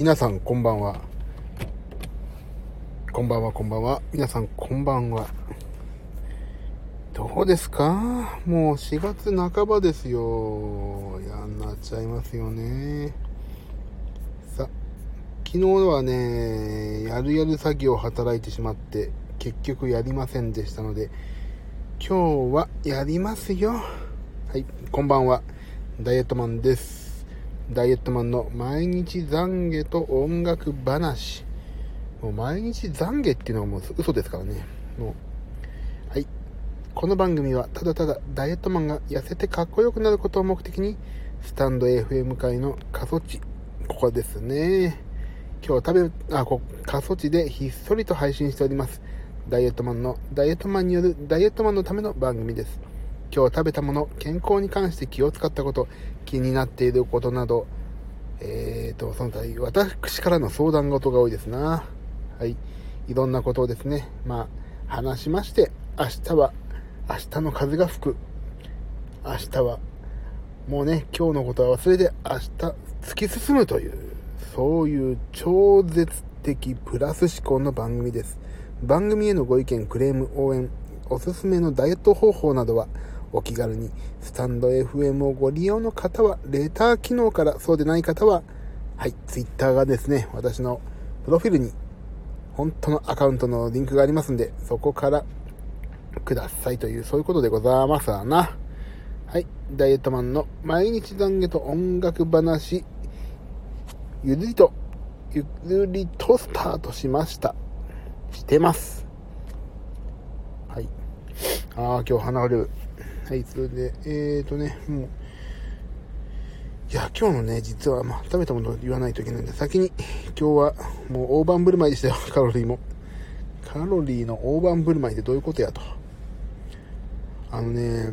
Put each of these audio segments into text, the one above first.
皆さんこんばんは。こんばんは、こんばんは。皆さんこんばんは。どうですか？もう4月半ばですよ。嫌になっちゃいますよね。さ、昨日はね、やるやる作業を働いてしまって、結局やりませんでしたので、今日はやりますよ。はい、こんばんは。ダイエットマンです。ダイエットマンの毎日懺悔と音楽話。もう毎日懺悔っていうのはもう嘘ですからね。もう。はい。この番組はただただダイエットマンが痩せてかっこよくなることを目的に、スタンド FM 界の過疎地、ここですね。今日食べ、あ、こ、過疎地でひっそりと配信しております。ダイエットマンの、ダイエットマンによるダイエットマンのための番組です。今日食べたもの、健康に関して気を使ったこと、気になっていることなど、えーと、その他、私からの相談事が多いですな。はい。いろんなことをですね、まあ、話しまして、明日は、明日の風が吹く。明日は、もうね、今日のことは忘れて、明日、突き進むという、そういう超絶的プラス思考の番組です。番組へのご意見、クレーム、応援、おすすめのダイエット方法などは、お気軽に、スタンド FM をご利用の方は、レター機能から、そうでない方は、はい、ツイッターがですね、私のプロフィールに、本当のアカウントのリンクがありますんで、そこからくださいという、そういうことでございますわな。はい、ダイエットマンの毎日懺悔と音楽話、ゆるりと、ゆるりとスタートしました。してます。はい。ああ、今日鼻が出る。はい、それで、えーとね、もう、いや、今日のね、実は、まあ、食べたものを言わないといけないんで、先に、今日は、もう大盤振る舞いでしたよ、カロリーも。カロリーの大盤振る舞いってどういうことやと。あのね、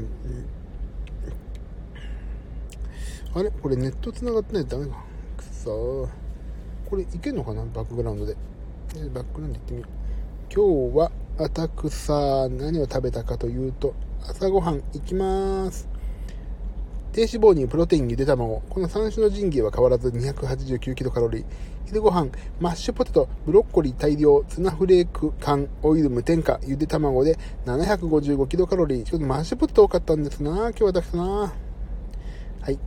あれこれネット繋がってないとダメか。くそこれいけんのかなバックグラウンドで。バックグラウンド行ってみよう。今日は、あたくさ、何を食べたかというと、朝ごはんいきます。低脂肪にプロテイン、ゆで卵。この3種の神器は変わらず289キロカロリー。昼ご飯、マッシュポテト、ブロッコリー大量、ツナフレーク缶、オイル無添加、ゆで卵で755キロカロリー。ちょっとマッシュポテト多かったんですな今日はだけなはい。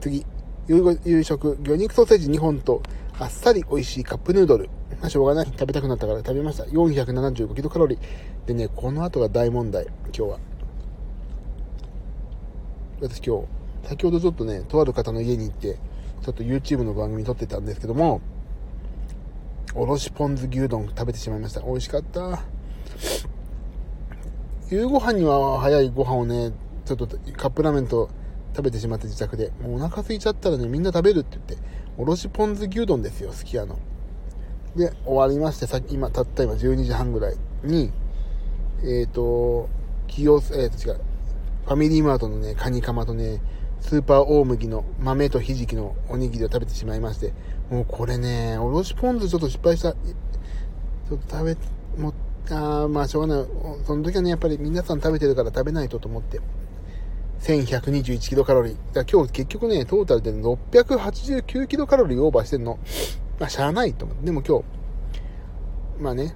次。夕食、魚肉ソーセージ2本と、あっさり美味しいカップヌードル。まあ、しょうがない。食べたくなったから食べました。475キロカロリー。でね、この後が大問題。今日は。私今日、先ほどちょっとね、とある方の家に行って、ちょっと YouTube の番組撮ってたんですけども、おろしポン酢牛丼食べてしまいました。美味しかった。夕ご飯には早いご飯をね、ちょっとカップラーメンと食べてしまって自宅で、もうお腹空いちゃったらね、みんな食べるって言って、おろしポン酢牛丼ですよ、すき家の。で、終わりまして、さっき今、たった今12時半ぐらいに、えっ、ー、と、企業、えっ、ー、と違う、ファミリーマートのね、カニカマとね、スーパー大麦の豆とひじきのおにぎりを食べてしまいまして、もうこれね、おろしポン酢ちょっと失敗した。ちょっと食べ、もあまあしょうがない。その時はね、やっぱり皆さん食べてるから食べないとと思って。1121キロカロリー。だ今日結局ね、トータルで689キロカロリーオーバーしてんの。まあ、しゃあないと思う。でも今日、まあね、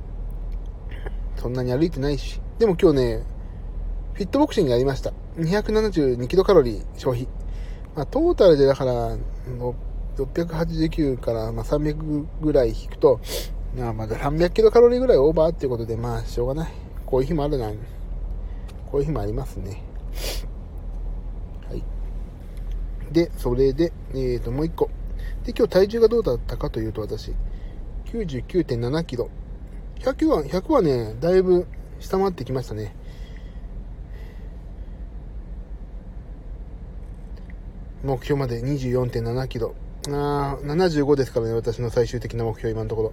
そんなに歩いてないし。でも今日ね、フィットボクシングやりました。272キロカロリー消費。まあ、トータルでだから、689からまあ300ぐらい引くと、まあ、まだ300キロカロリーぐらいオーバーっていうことで、まあ、しょうがない。こういう日もあるな。こういう日もありますね。はい。で、それで、えーと、もう一個。で、今日体重がどうだったかというと、私、99.7キロ。100は、100はね、だいぶ下回ってきましたね。目標まで24.7キロ。あ75ですからね、私の最終的な目標、今のところ。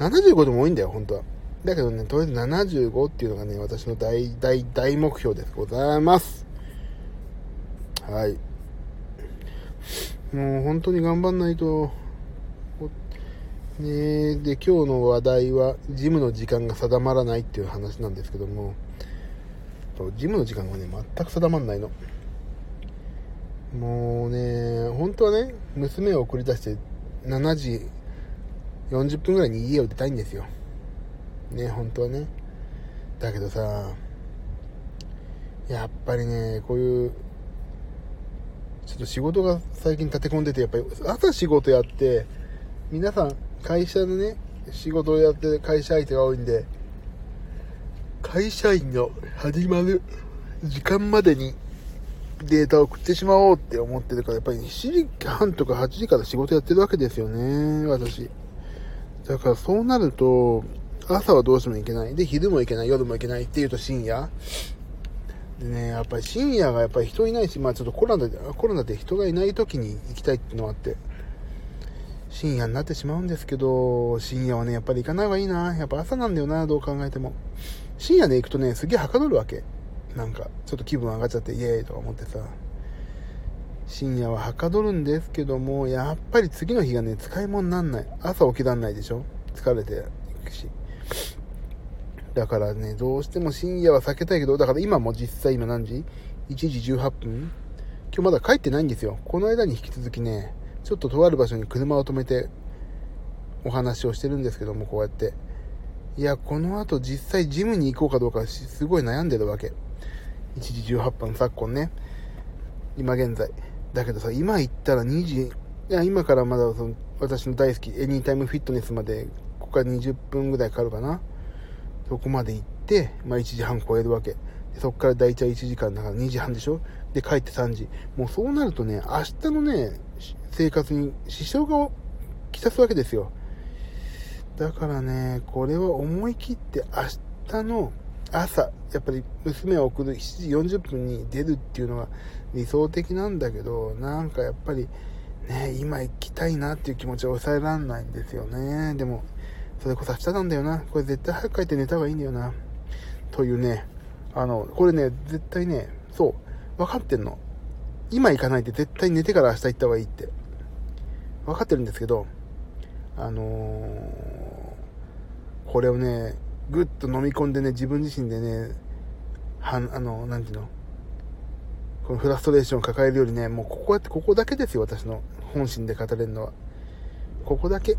75でも多いんだよ、本当は。だけどね、とりあえず75っていうのがね、私の大、大、大目標です。ございます。はい。もう本当に頑張んないと、ねで、今日の話題は、ジムの時間が定まらないっていう話なんですけども、ジムの時間がね、全く定まらないの。もうね、本当はね、娘を送り出して7時40分ぐらいに家を出たいんですよ。ね、本当はね。だけどさ、やっぱりね、こういう、ちょっと仕事が最近立て込んでて、やっぱり朝仕事やって、皆さん会社でね、仕事をやって会社相手が多いんで、会社員の始まる時間までにデータを送ってしまおうって思ってるから、やっぱり7時半とか8時から仕事やってるわけですよね、私。だからそうなると、朝はどうしても行けない。で、昼も行けない、夜も行けないっていうと深夜。でね、やっぱり深夜がやっぱり人いないし、まあちょっとコロナで、コロナで人がいない時に行きたいっていうのがあって、深夜になってしまうんですけど、深夜はね、やっぱり行かない方がいいな。やっぱ朝なんだよな、どう考えても。深夜で行くとね、すげえはかどるわけ。なんか、ちょっと気分上がっちゃって、イエーイとか思ってさ。深夜ははかどるんですけども、やっぱり次の日がね、使い物になんない。朝起きらんないでしょ？疲れていくし。だからね、どうしても深夜は避けたいけど、だから今も実際今何時 ?1 時18分今日まだ帰ってないんですよ。この間に引き続きね、ちょっととある場所に車を止めてお話をしてるんですけども、こうやって。いや、この後実際ジムに行こうかどうかすごい悩んでるわけ。1時18分昨今ね。今現在。だけどさ、今行ったら2時、いや、今からまだその私の大好きエニータイムフィットネスまで、ここから20分ぐらいかかるかな。そこまで行って、まあ1時半超えるわけ。でそこから大体1時間だから2時半でしょで、帰って3時。もうそうなるとね、明日のね、生活に支障がきたすわけですよ。だからね、これは思い切って明日の朝、やっぱり娘を送る7時40分に出るっていうのが理想的なんだけど、なんかやっぱりね、今行きたいなっていう気持ちは抑えられないんですよね。でも、それこそ明日なんだよな。これ絶対早く帰って寝た方がいいんだよな。というね、あの、これね、絶対ね、そう、分かってんの。今行かないで絶対寝てから明日行った方がいいって。分かってるんですけど、あのー、これをね、ぐっと飲み込んでね、自分自身でね、はん、あの、なんていうの、このフラストレーションを抱えるよりね、もうここやって、ここだけですよ、私の本心で語れるのは。ここだけ。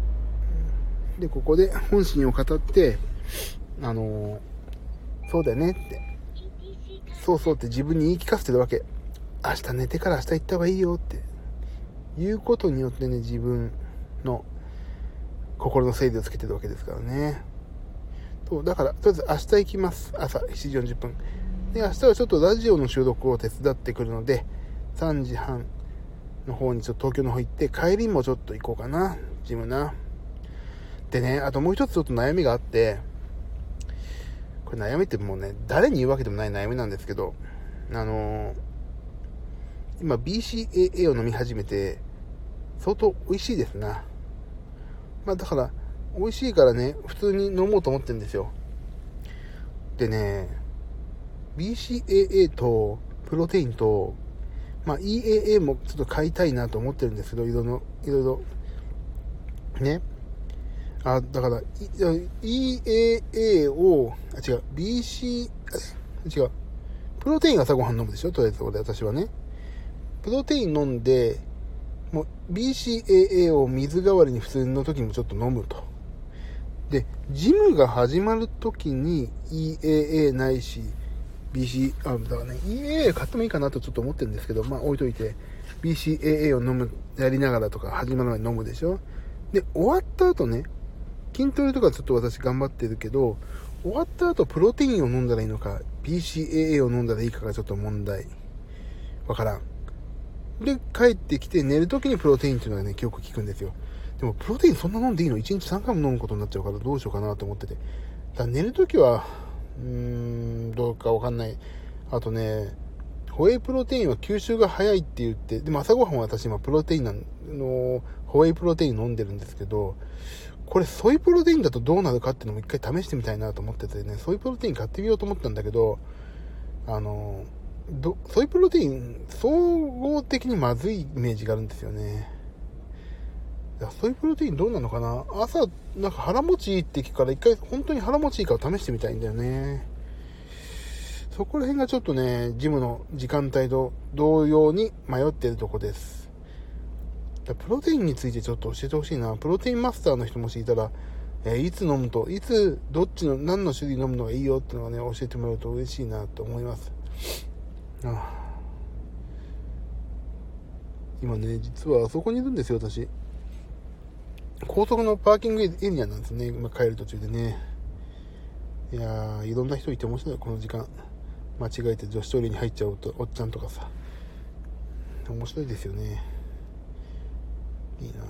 で、ここで本心を語って、あの、そうだよねって。そうそうって自分に言い聞かせてるわけ。明日寝てから明日行った方がいいよって。いうことによってね、自分の心の整理をつけてるわけですからね。そう、だから、とりあえず明日行きます。朝7時40分。で、明日はちょっとラジオの収録を手伝ってくるので、3時半の方にちょっと東京の方行って、帰りもちょっと行こうかな。ジムな。でね、あともう一つちょっと悩みがあって、これ悩みってもうね、誰に言うわけでもない悩みなんですけど、あのー、今 BCAA を飲み始めて、相当美味しいですな。まあだから、美味しいからね、普通に飲もうと思ってるんですよ。でね、BCAA とプロテインと、まあ EAA もちょっと買いたいなと思ってるんですけど、いろいろ、いろいろ。ね。あ、だから、EAA を、あ、違う、BC、違う。プロテイン朝ごはん飲むでしょ？とりあえず俺、私はね。プロテイン飲んで、もう BCAA を水代わりに普通の時もちょっと飲むと。ジムが始まる時に EAA ないし、BC、あ、だからね、EAA 買ってもいいかなとちょっと思ってるんですけど、まあ置いといて、BCAA を飲む、やりながらとか始まる前に飲むでしょ？で、終わった後ね、筋トレとかちょっと私頑張ってるけど、終わった後プロテインを飲んだらいいのか、BCAA を飲んだらいいかがちょっと問題。わからん。で、帰ってきて寝る時にプロテインっていうのがね、よく効くんですよ。でも、プロテインそんな飲んでいいの ?1 日3回も飲むことになっちゃうからどうしようかなと思ってて。だ寝る時は、うーん、どうかわかんない。あとね、ホエイプロテインは吸収が早いって言って、でも朝ごはんは私今プロテインなの、ホエイプロテイン飲んでるんですけど、これソイプロテインだとどうなるかっていうのも一回試してみたいなと思っててね、ソイプロテイン買ってみようと思ったんだけど、あの、ソイプロテイン、総合的にまずいイメージがあるんですよね。ソイプロテインどうなのかな？朝、なんか腹持ちいいって聞くから一回本当に腹持ちいいか試してみたいんだよね。そこら辺がちょっとね、ジムの時間帯と同様に迷ってるとこです。プロテインについてちょっと教えてほしいな。プロテインマスターの人もしいたら、え、いつ飲むと、いつ、どっちの、何の種類飲むのがいいよってのをね、教えてもらうと嬉しいなと思います。ああ今ね、実はあそこにいるんですよ、私。高速のパーキングエリアなんですね、今帰る途中でね。いやー、いろんな人いて面白い、この時間。間違えて女子トイレに入っちゃうと、おっちゃんとかさ。面白いですよね。いいな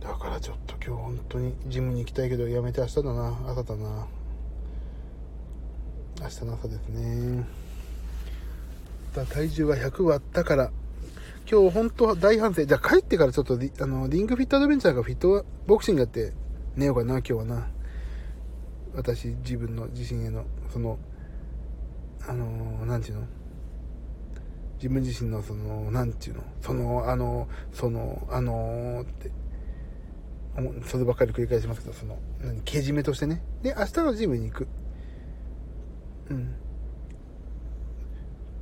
だからちょっと今日本当にジムに行きたいけどやめて明日だな朝だな明日の朝ですね体重が100割ったから今日本当は大反省じゃあ帰ってからちょっとあのリングフィットアドベンチャーがフィットボクシングやって寝ようかな今日はな私自分の自身へのそのあの何て言うの？自分自身のその、なんていうの、その、あの、その、あのって、そればっかり繰り返しますけど、その、何、けじめとしてね。で、明日のジムに行く。うん。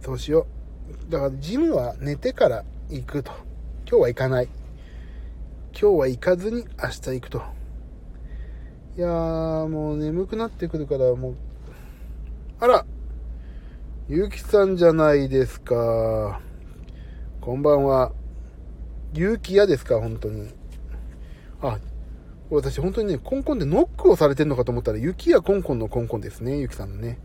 そうしよう。だから、ジムは寝てから行くと。今日は行かない。今日は行かずに明日行くと。いやー、もう眠くなってくるから、もう、あらゆうきさんじゃないですか。こんばんは。ゆうき屋ですか、本当に。あ、私本当にね、コンコンでノックをされてんのかと思ったら、雪やコンコンのコンコンですね、ゆきさんのね。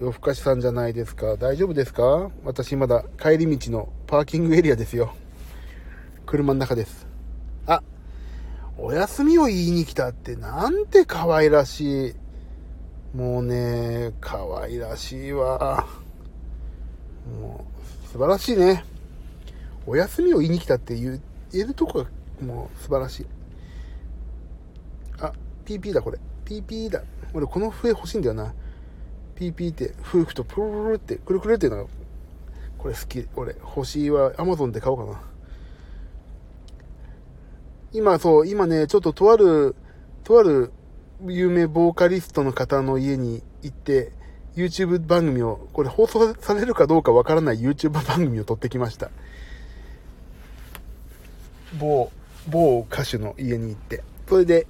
夜更かしさんじゃないですか。大丈夫ですか？私まだ帰り道のパーキングエリアですよ。車の中です。あ、お休みを言いに来たってなんて可愛らしい。もうね、可愛らしいわ。もう、素晴らしいね。お休みを言いに来たって言えるとこが、もう素晴らしい。あ、PP だ、これ。PP だ。俺、この笛欲しいんだよな。PP って、夫婦とプルルルって、くるくるっていうのが、これ好き。俺、欲しいわ。Amazon で買おうかな。今、そう、今ね、ちょっととある、とある有名ボーカリストの方の家に行って、YouTube 番組を、これ放送されるかどうかわからない YouTube 番組を撮ってきました。某、某歌手の家に行って。それで、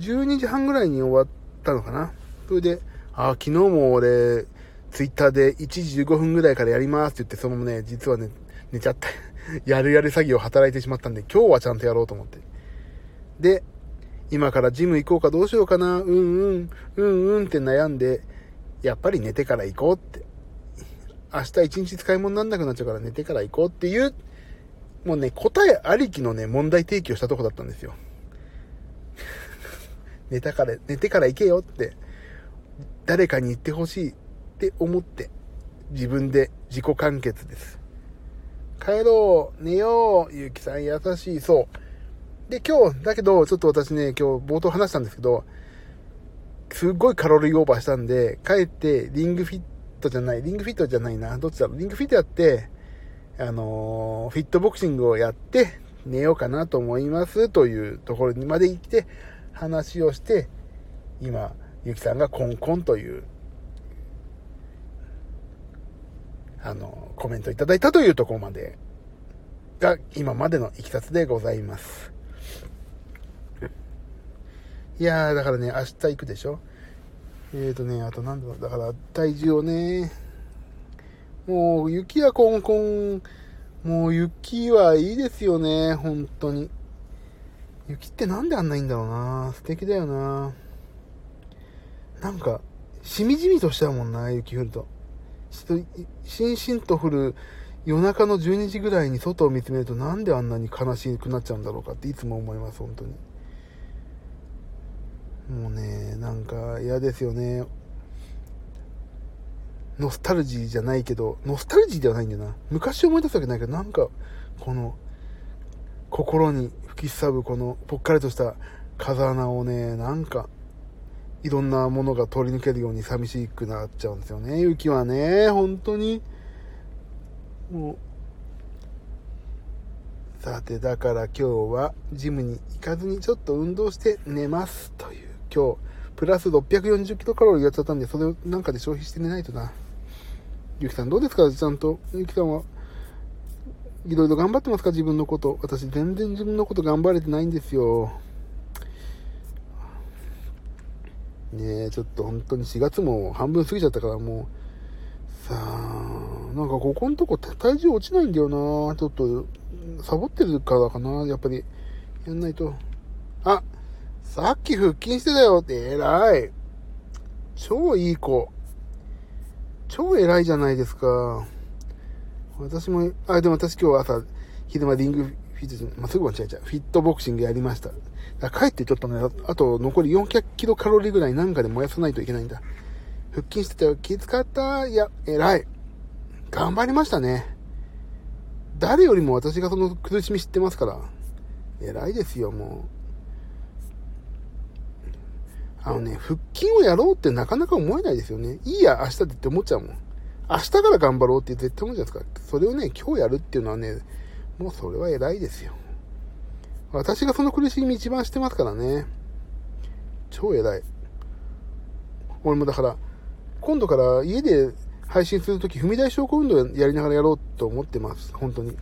12時半ぐらいに終わったのかな。それで、あ、昨日も俺、ツイッターで1時15分ぐらいからやりますって言って、そのままね、実はね、寝ちゃった。やるやる詐欺を働いてしまったんで、今日はちゃんとやろうと思って。で、今からジム行こうかどうしようかな、うんうん、うんうんって悩んで、やっぱり寝てから行こうって。明日一日使い物になんなくなっちゃうから寝てから行こうっていう、もうね、答えありきのね、問題提起をしたとこだったんですよ。寝たから、寝てから行けよって、誰かに言ってほしいって思って、自分で自己完結です。帰ろう、寝よう、ゆうきさん優しい、そう。で、今日、だけど、ちょっと私ね、今日冒頭話したんですけど、すっごいカロリーオーバーしたんで、帰ってリングフィットじゃない、リングフィットじゃないな、どっちだろう、リングフィットやって、あのー、フィットボクシングをやって、寝ようかなと思いますというところにまで行って、話をして、今、ゆきさんがコンコンという、あの、コメントいただいたというところまでが今までのいきさつでございます。いやー、だからね、明日行くでしょ？えーとね、あとなんだろう、だから体重をね、もう雪はコンコン、もう雪はいいですよね、本当に。雪ってなんであんないんだろうな。素敵だよな。なんか、しみじみとしちゃうもんな、雪降ると。しんしんと降る夜中の12時ぐらいに外を見つめるとなんであんなに悲しくなっちゃうんだろうかっていつも思います、本当に。もうね、なんか嫌ですよね。ノスタルジーじゃないけど、ノスタルジーではないんだよな。昔思い出すわけないけど、なんか、この、心に吹きすさぶこのぽっかりとした風穴をね、なんか、いろんなものが通り抜けるように寂しくなっちゃうんですよね。雪はね、本当に。もう、さて、だから今日はジムに行かずにちょっと運動して寝ますという。今日、プラス640キロカロリーやっちゃったんで、それをなんかで消費して寝ないとな。ゆきさんどうですかちゃんと。ゆきさんは、いろいろ頑張ってますか自分のこと。私全然自分のこと頑張れてないんですよ。ねえ、ちょっと本当に4月も半分過ぎちゃったからもう、さあ、なんかここのとこ体重落ちないんだよなちょっと、サボってるからかなやっぱり。やんないと。あ、さっき腹筋してたよって偉い。超いい子。超偉いじゃないですか。私も、あ、でも私今日朝、昼間リングフィット、まあ、すぐ間違えちゃう。フィットボクシングやりました。だから帰ってちょっとね、あと残り400キロカロリーぐらいなんかで燃やさないといけないんだ。腹筋してたよ。気使った？いや、偉い。頑張りましたね。誰よりも私がその苦しみ知ってますから。偉いですよ、もう。あのね、腹筋をやろうってなかなか思えないですよね。いいや、明日ってって思っちゃうもん。明日から頑張ろうって絶対思うじゃないですか。それをね、今日やるっていうのはね、もうそれは偉いですよ。私がその苦しみ一番してますからね。超偉い。俺もだから、今度から家で配信するとき、踏み台昇降運動やりながらやろうと思ってます。本当に。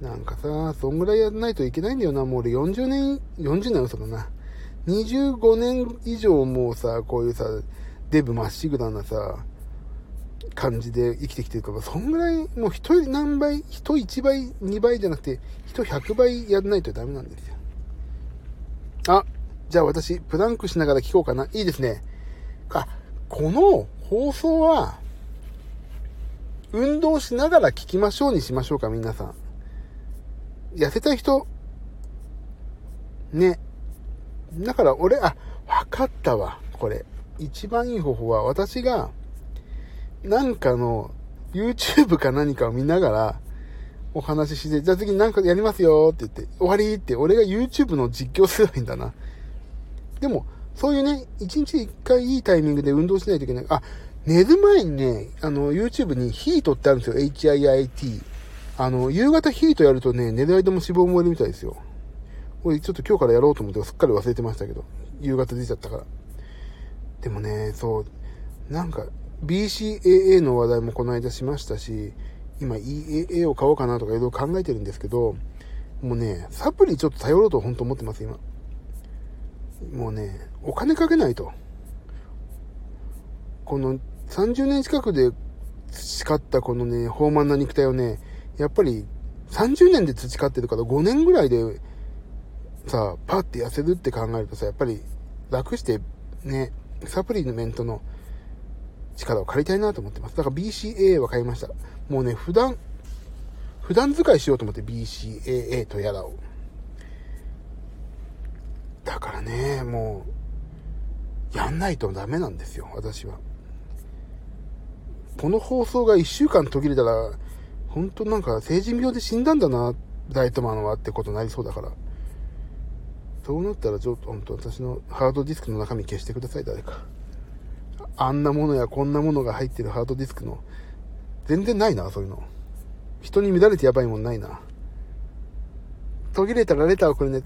なんかさ、そんぐらいやらないといけないんだよな。もう俺40年、40年嘘だな。25年以上もうさ、こういうさ、デブまっしぐらなさ、感じで生きてきてるから、そんぐらい、もう人何倍、人1倍、2倍じゃなくて、人100倍やらないとダメなんですよ。あ、じゃあ私、プランクしながら聞こうかな。いいですね。あ、この放送は、運動しながら聞きましょうにしましょうか、皆さん。痩せたい人、ね。だから俺、あ、わかったわ、これ。一番いい方法は、私が、なんかの、YouTube か何かを見ながら、お話しして、じゃあ次なんかやりますよって言って、終わりって、俺が YouTube の実況すればいいんだな。でも、そういうね、一日一回いいタイミングで運動しないといけない。あ、寝る前にね、あの、YouTube にヒートってあるんですよ。HIIT。あの、夕方ヒートやるとね、寝る間も脂肪燃えるみたいですよ。俺ちょっと今日からやろうと思ってすっかり忘れてましたけど、夕方出ちゃったから。でもね、そう、なんか、BCAA の話題もこの間しましたし、今 EAA を買おうかなとかいろいろ考えてるんですけど、もうね、サプリちょっと頼ろうと本当思ってます、今。もうね、お金かけないと。この30年近くで培ったこのね、豊満な肉体をね、やっぱり30年で培ってるから5年ぐらいでさ、パッて痩せるって考えるとさ、やっぱり楽してね、サプリメントの力を借りたいなと思ってます。だから BCAA は買いました。もうね、普段、普段使いしようと思って BCAA とやらを。だからね、もう、やんないとダメなんですよ、私は。この放送が1週間途切れたら、本当なんか成人病で死んだんだな、ダイトマンはってことになりそうだから。そうなったらちょっと本当私のハードディスクの中身消してください、誰か。あんなものやこんなものが入ってるハードディスクの、全然ないな、そういうの。人に乱れてやばいもんないな。途切れたらレターをくれね。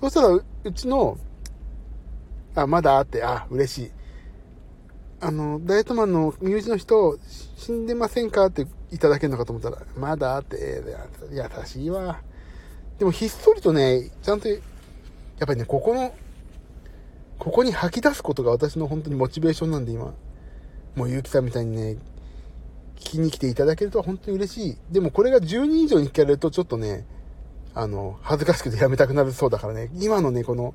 そしたら、うちの、あ、まだあって、あ、嬉しい。あの、ダイエットマンの身内の人、死んでませんかっていただけるのかと思ったら、まだあって、優しいわ。でもひっそりとね、ちゃんとやっぱりね、ここの、ここに吐き出すことが私の本当にモチベーションなんで今。もうゆうきさんみたいにね、聞きに来ていただけると本当に嬉しい。でもこれが10人以上に聞かれるとちょっとね、あの、恥ずかしくてやめたくなるそうだからね、今のね、この、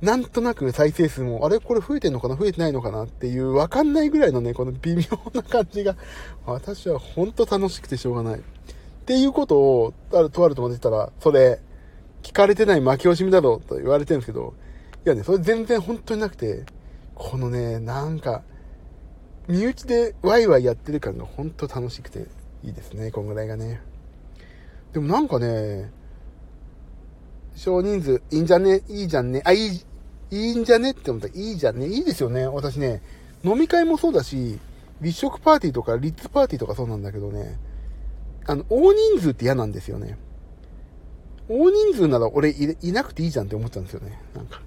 なんとなく再生数も、あれこれ増えてんのかな？増えてないのかなっていうわかんないぐらいのね、この微妙な感じが、私は本当楽しくてしょうがない。っていうことを、ある、とあると思ってたら、それ、聞かれてない負け惜しみだろうと言われてるんですけど、いやね、それ全然本当になくて、このね、なんか、身内でワイワイやってる感が本当楽しくていいですね、こんぐらいがね。でもなんかね、少人数、いいんじゃね？いいじゃんね？あ、いい、いいんじゃね？って思ったら、いいじゃんね？いいですよね。私ね、飲み会もそうだし、立食パーティーとか、リッツパーティーとかそうなんだけどね、あの、大人数って嫌なんですよね。大人数なら俺いいなくていいじゃんって思ったんですよね。なんか。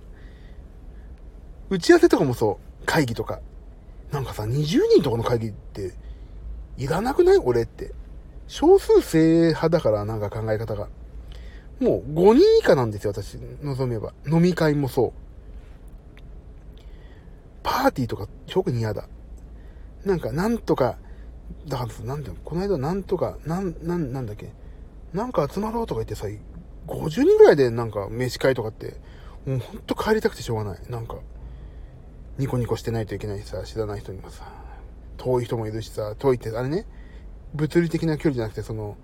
打ち合わせとかもそう。会議とか。なんかさ、20人とかの会議って、いらなくない？俺って。少数制派だから、なんか考え方が。もう5人以下なんですよ、私、望めば。飲み会もそう。パーティーとか特に嫌だ。なんか、なんとか、だから、なんだよ、この間なんとか、なん、なん、なんだっけ？なんか集まろうとか言ってさ、50人ぐらいでなんか飯会とかって、もうほんと帰りたくてしょうがない。なんか、ニコニコしてないといけないしさ、知らない人にもさ、遠い人もいるしさ、遠いって、あれね、物理的な距離じゃなくて、その、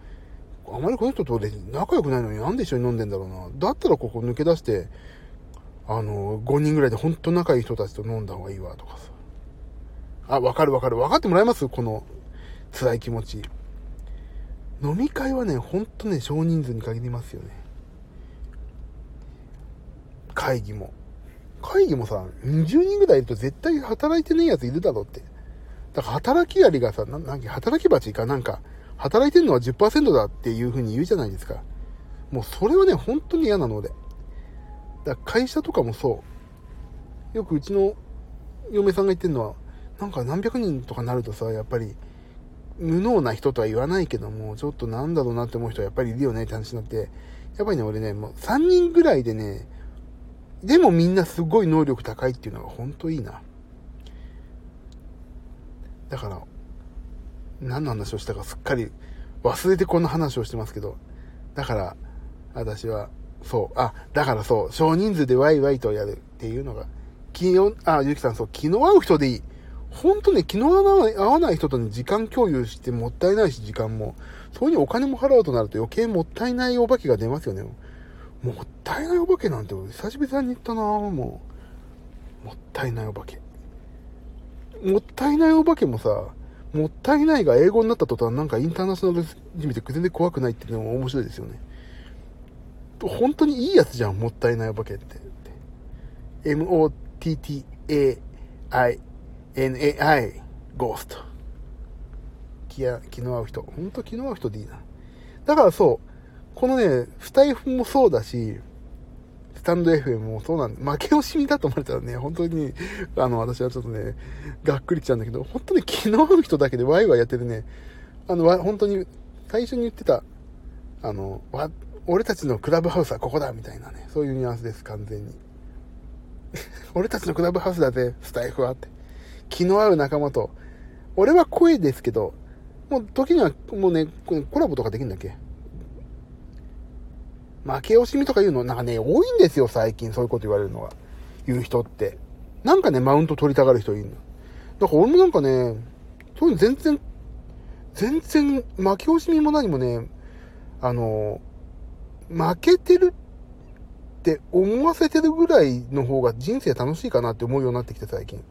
あまりこの人と俺仲良くないのになんで一緒に飲んでんだろうな。だったらここ抜け出して、あの、5人ぐらいでほんと仲いい人たちと飲んだ方がいいわ、とかさ。あ、わかるわかる。わかってもらえます？この辛い気持ち。飲み会はね、ほんとね、少人数に限りますよね。会議も。会議もさ、20人ぐらいいると絶対働いてねえやついるだろうって。だから働きアリがさ、ななんか働き蜂かなんか、働いてるのは10%だっていう風に言うじゃないですか。もうそれはね、本当に嫌なので。だから会社とかもそう。よくうちの嫁さんが言ってるのは、なんか何百人とかなるとさ、やっぱり、無能な人とは言わないけども、ちょっとなんだろうなって思う人はやっぱりいるよねって話になって、やっぱりね、俺ね、もう3人ぐらいでね、でもみんなすごい能力高いっていうのが本当いいな。だから、何の話をしたかすっかり忘れてこんな話をしてますけど、だから、私は、そう、あ、だからそう、少人数でワイワイとやるっていうのが、気を、あ、ゆきさんそう、気の合う人でいい。ほんとね、気の合わない人とね、時間共有してもったいないし、時間も。そういうにお金も払おうとなると余計もったいないお化けが出ますよね。もったいないお化けなんて久しぶりに言ったなもう。もったいないお化け。もったいないお化けもさ、もったいないが英語になった途端なんかインターナショナルじみて全然怖くないっていうのも面白いですよね。本当にいいやつじゃん、もったいないお化けって。M-O-T-T-A-I-N-A-I ゴースト。気、気の合う人。ほんと気の合う人でいいな。だからそう、このね、スタイフもそうだし、スタンド FM もそうなんで負け惜しみだと思われたらね、本当に、あの、私はちょっとね、がっくりきちゃうんだけど、本当に気の人だけでワイワイやってるね、あの、本当に、最初に言ってた、あの、わ、俺たちのクラブハウスはここだみたいなね、そういうニュアンスです、完全に。俺たちのクラブハウスだぜ、スタイフはって。気の合う仲間と、俺は声ですけど、もう時にはもうね、コラボとかできるんだっけ？負け惜しみとか言うの、なんかね、多いんですよ、最近、そういうこと言われるのが。言う人って。なんかね、マウント取りたがる人いるの。だから俺もなんかね、そういうの全然、全然、負け惜しみも何もね、あの、負けてるって思わせてるぐらいの方が人生楽しいかなって思うようになってきて、最近。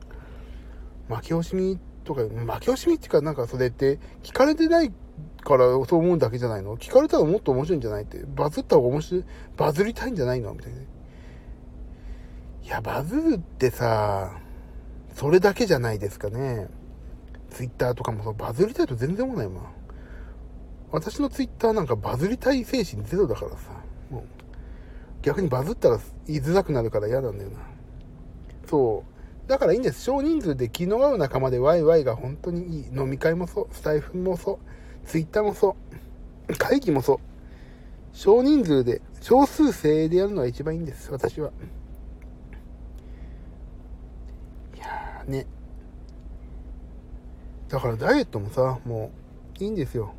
負け惜しみとか、負け惜しみっていうか、なんかそれって、聞かれてないからそう思うだけじゃないの？聞かれたらもっと面白いんじゃない？って。バズった方が面白い、バズりたいんじゃないの？みたいな。いや、バズるってさ、それだけじゃないですかね。ツイッターとかもそう、バズりたいと全然思わないもん。私のツイッターなんかバズりたい精神ゼロだからさ。もう逆にバズったら言いづらくなるから嫌なんだよな。そう。だからいいんです。少人数で気の合う仲間でワイワイが本当にいい。飲み会もそう。スタイフもそう。ツイッターもそう。会議もそう。少人数で、少数精鋭でやるのが一番いいんです。私は。いやーね。だからダイエットもさ、もういいんですよ。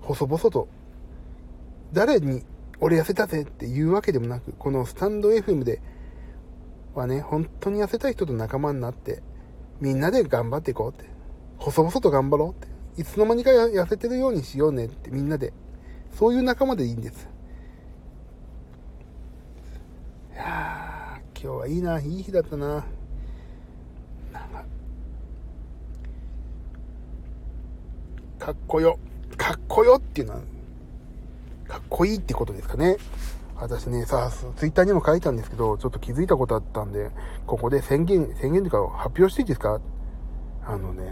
細々と。誰に俺痩せたぜって言うわけでもなく、このスタンド FM ではね、本当に痩せたい人と仲間になって、みんなで頑張っていこうって。細々と頑張ろうって。いつの間にか痩せてるようにしようねってみんなで。そういう仲間でいいんです。いや、今日はいいな、いい日だったな。か、かっこよ。かっこよっていうのは、かっこいいってことですかね。私ね、さあ、ツイッターにも書いたんですけど、ちょっと気づいたことあったんで、ここで宣言、宣言というか発表していいですか？あのね、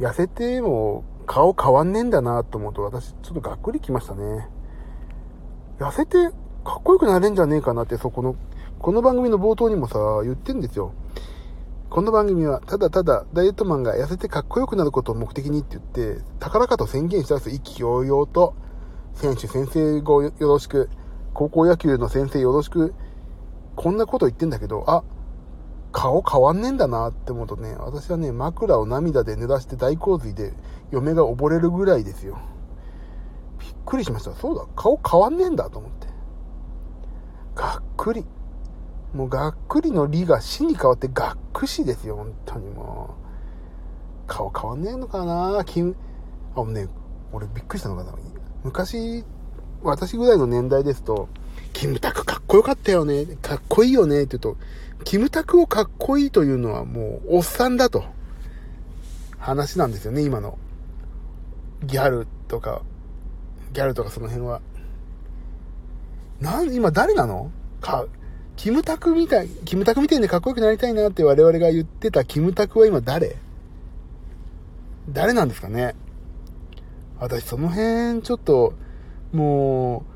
痩せても顔変わんねえんだなと思うと私ちょっとがっくりきましたね。痩せてかっこよくなれんじゃねえかなってそこの、この番組の冒頭にもさ、言ってんですよ。この番組はただただダイエットマンが痩せてかっこよくなることを目的にって言って、高々と宣言したんです意気揚々と、選手先生語よろしく、高校野球の先生よろしく、こんなこと言ってんだけど、あ、顔変わんねえんだなって思うとね、私はね、枕を涙で濡らして大洪水で嫁が溺れるぐらいですよ。びっくりしました。そうだ、顔変わんねえんだと思って。がっくり。もうがっくりのりが死に変わってがっくしですよ、本当にもう。顔変わんねえのかな金、あ、もうね、俺びっくりしたのかな。昔、私ぐらいの年代ですと、キムタクかっこよかったよね、かっこいいよねって言うと、キムタクをかっこいいというのはもうおっさんだと。話なんですよね、今の。ギャルとか、ギャルとかその辺は。なん、今誰なの？か、キムタクみたい、キムタクみたいにかっこよくなりたいなって我々が言ってたキムタクは今誰？誰なんですかね？私その辺ちょっと、もう、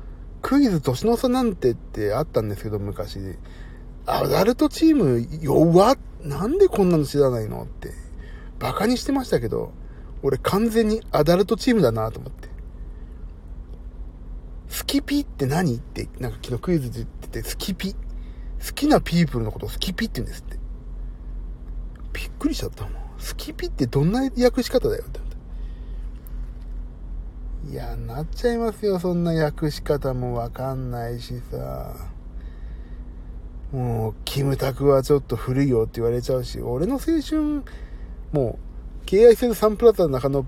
クイズ年の差なんてってあったんですけど、昔。アダルトチーム弱っなんでこんなの知らないのって、バカにしてましたけど、俺完全にアダルトチームだなと思って。スキピって何って、なんか昨日クイズで言ってて、スキピ。好きなピープルのことをスキピって言うんですって。びっくりしちゃったもん。スキピってどんな訳し方だよって。いや、なっちゃいますよ。そんな訳し方もわかんないしさ。もう、キムタクはちょっと古いよって言われちゃうし、俺の青春、もう、敬愛するサンプラザの中野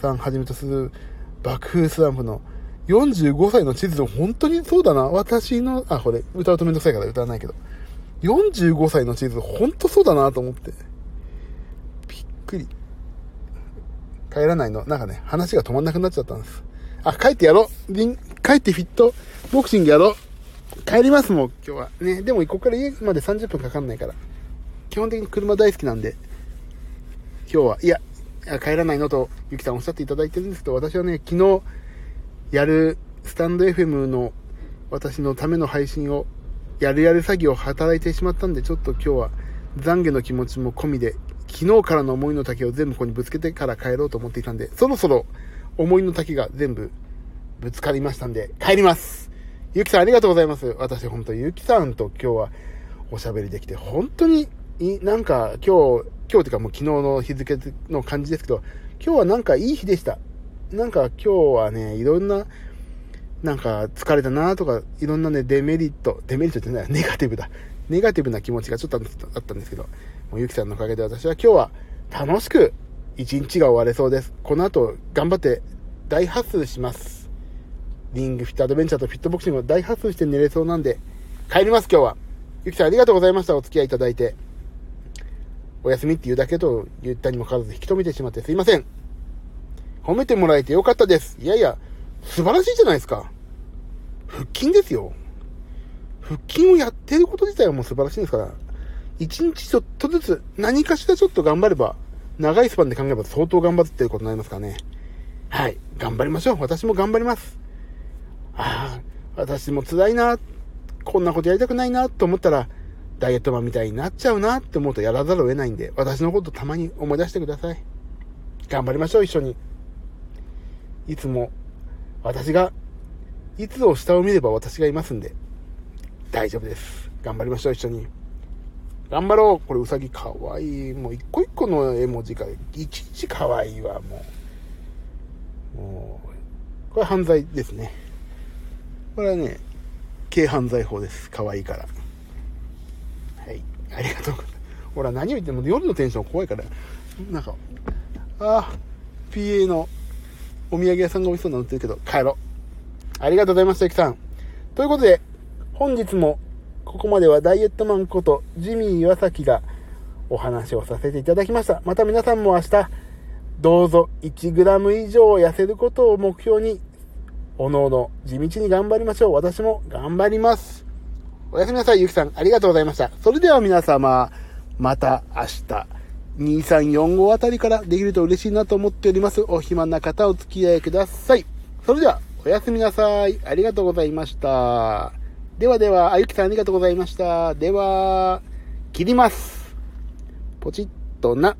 さんはじめとする爆風スランプの45歳の地図、本当にそうだな。私の、あ、これ、歌うとめんどくさいから歌わないけど。45歳の地図、本当そうだなと思って。びっくり。帰らないの。なんかね、話が止まんなくなっちゃったんです。あ、帰ってやろう。帰ってフィットボクシングやろう。帰りますもん、今日は。ね、でもここから家まで30分かかんないから。基本的に車大好きなんで、今日は、いや、帰らないのと、ゆきさんおっしゃっていただいてるんですけど、私はね、昨日、やるスタンド FM の私のための配信を、やるやる詐欺を働いてしまったんで、ちょっと今日は懺悔の気持ちも込みで、昨日からの思いの丈を全部ここにぶつけてから帰ろうと思っていたんで、そろそろ思いの丈が全部ぶつかりましたんで、帰りますゆきさんありがとうございます。私本当ゆきさんと今日はおしゃべりできて、本当に、なんか今日、今日というかもう昨日の日付の感じですけど、今日はなんかいい日でした。なんか今日はね、いろんな、なんか疲れたなとか、いろんなね、デメリット、デメリットってない、ネガティブだ。ネガティブな気持ちがちょっとあったんですけど、もうゆきさんのおかげで私は今日は楽しく一日が終われそうです。この後頑張って大発数します。リングフィットアドベンチャーとフィットボクシングを大発数して寝れそうなんで、帰ります今日は。ゆきさんありがとうございました。お付き合いいただいて。お休みって言うだけと言ったにもかかわらず引き止めてしまってすいません。褒めてもらえてよかったです。いやいや、素晴らしいじゃないですか。腹筋ですよ。腹筋をやってること自体はもう素晴らしいんですから、一日ちょっとずつ何かしらちょっと頑張れば、長いスパンで考えれば相当頑張ってることになりますからね。はい。頑張りましょう。私も頑張ります。ああ、私も辛いな。こんなことやりたくないなと思ったら、ダイエットマンみたいになっちゃうなって思うとやらざるを得ないんで、私のことたまに思い出してください。頑張りましょう、一緒に。いつも、私が、いつを下を見れば私がいますんで、大丈夫です。頑張りましょう、一緒に。頑張ろう。これ、うさぎかわいい。もう、一個一個の絵文字が、いちいちかわいいわ、もう。もう、これ犯罪ですね。これはね、軽犯罪法です。かわいいから。はい。ありがとう。ほら、何を言っても夜のテンション怖いから。なんか、あ、PA のお土産屋さんが美味しそうなのってるけど、帰ろう。ありがとうございました、ゆきさん。ということで、本日も、ここまではダイエットマンことジミー岩崎がお話をさせていただきました。また皆さんも明日、どうぞ 1g 以上痩せることを目標に、おのおの地道に頑張りましょう。私も頑張ります。おやすみなさい、ゆきさん。ありがとうございました。それでは皆様、また明日。2345あたりからできると嬉しいなと思っております。お暇な方お付き合いください。それでは、おやすみなさい。ありがとうございました。ではでは、あゆきさんありがとうございました。では、切ります。ポチッとな。